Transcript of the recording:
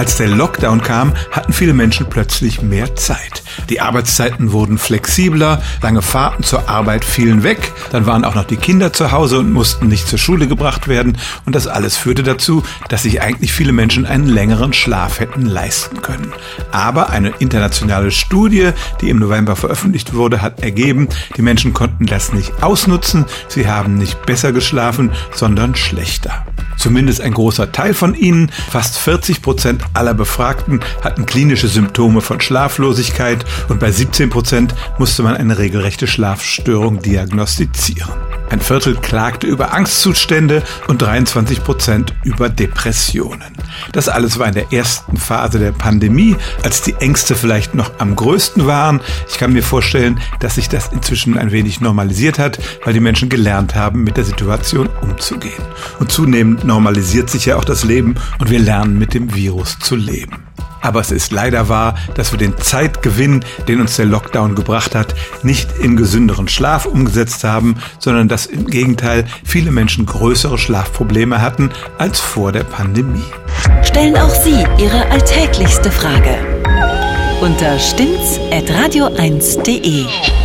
Als der Lockdown kam, hatten viele Menschen plötzlich mehr Zeit. Die Arbeitszeiten wurden flexibler, lange Fahrten zur Arbeit fielen weg, dann waren auch noch die Kinder zu Hause und mussten nicht zur Schule gebracht werden und das alles führte dazu, dass sich eigentlich viele Menschen einen längeren Schlaf hätten leisten können. Aber eine internationale Studie, die im November veröffentlicht wurde, hat ergeben, die Menschen konnten das nicht ausnutzen, sie haben nicht besser geschlafen, sondern schlechter. Zumindest ein großer Teil von ihnen, fast 40 Prozent aller Befragten, hatten klinische Symptome von Schlaflosigkeit und bei 17 Prozent musste man eine regelrechte Schlafstörung diagnostizieren. Ein Viertel klagte über Angstzustände und 23 Prozent über Depressionen. Das alles war in der ersten Phase der Pandemie, als die Ängste vielleicht noch am größten waren. Ich kann mir vorstellen, dass sich das inzwischen ein wenig normalisiert hat, weil die Menschen gelernt haben, mit der Situation umzugehen. Und zunehmend normalisiert sich ja auch das Leben und wir lernen mit dem Virus zu leben. Aber es ist leider wahr, dass wir den Zeitgewinn, den uns der Lockdown gebracht hat, nicht in gesünderen Schlaf umgesetzt haben, sondern dass im Gegenteil viele Menschen größere Schlafprobleme hatten als vor der Pandemie. Stellen auch Sie Ihre alltäglichste Frage unter stimmtz.radio1.de.